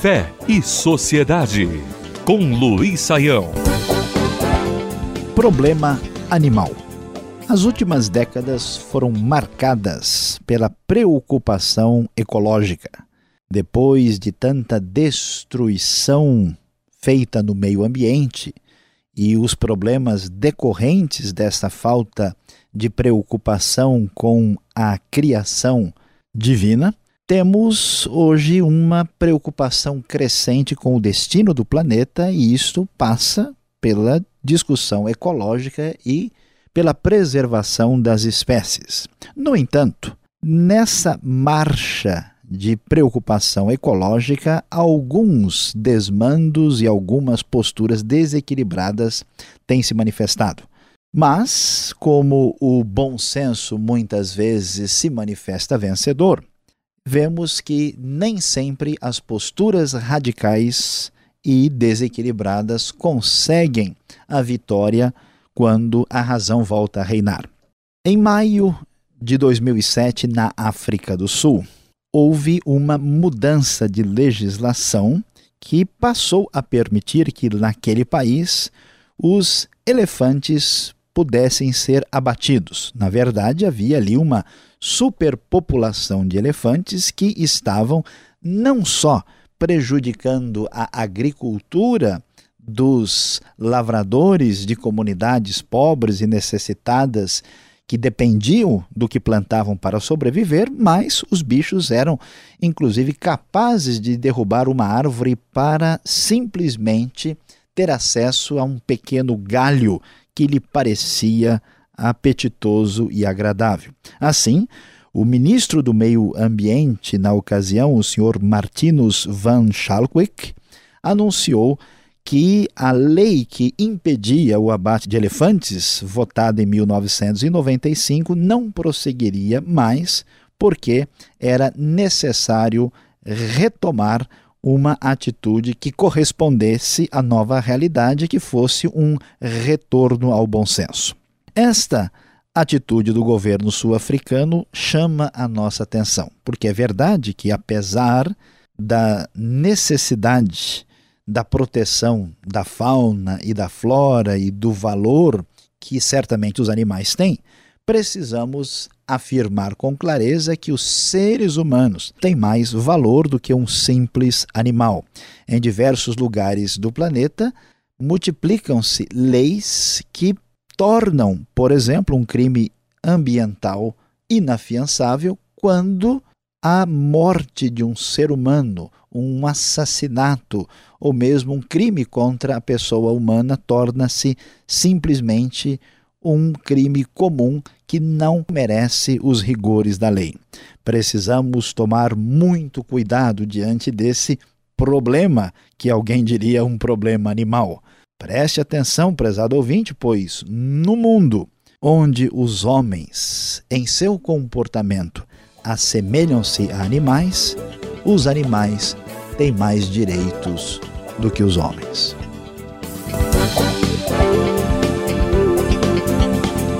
Fé e Sociedade, com Luiz Saião. Problema animal. As últimas décadas foram marcadas pela preocupação ecológica. Depois de tanta destruição feita no meio ambiente e os problemas decorrentes dessa falta de preocupação com a criação divina, temos hoje uma preocupação crescente com o destino do planeta e isto passa pela discussão ecológica e pela preservação das espécies. No entanto, nessa marcha de preocupação ecológica, alguns desmandos e algumas posturas desequilibradas têm se manifestado. Mas, como o bom senso muitas vezes se manifesta vencedor, vemos que nem sempre as posturas radicais e desequilibradas conseguem a vitória quando a razão volta a reinar. Em maio de 2007, na África do Sul, houve uma mudança de legislação que passou a permitir que naquele país os elefantes pudessem ser abatidos. Na verdade, havia ali uma superpopulação de elefantes que estavam não só prejudicando a agricultura dos lavradores de comunidades pobres e necessitadas que dependiam do que plantavam para sobreviver, mas os bichos eram inclusive capazes de derrubar uma árvore para simplesmente ter acesso a um pequeno galho que lhe parecia apetitoso e agradável. Assim, o ministro do Meio Ambiente na ocasião, o senhor Martinus van Schalkwijk, anunciou que a lei que impedia o abate de elefantes, votada em 1995, não prosseguiria mais, porque era necessário retomar uma atitude que correspondesse à nova realidade, que fosse um retorno ao bom senso. Esta atitude do governo sul-africano chama a nossa atenção, porque é verdade que, apesar da necessidade da proteção da fauna e da flora e do valor que certamente os animais têm, precisamos afirmar com clareza que os seres humanos têm mais valor do que um simples animal. Em diversos lugares do planeta, multiplicam-se leis que tornam, por exemplo, um crime ambiental inafiançável quando a morte de um ser humano, um assassinato ou mesmo um crime contra a pessoa humana torna-se simplesmente um crime comum que não merece os rigores da lei. Precisamos tomar muito cuidado diante desse problema, que alguém diria um problema animal. Preste atenção, prezado ouvinte, pois no mundo onde os homens, em seu comportamento, assemelham-se a animais, os animais têm mais direitos do que os homens.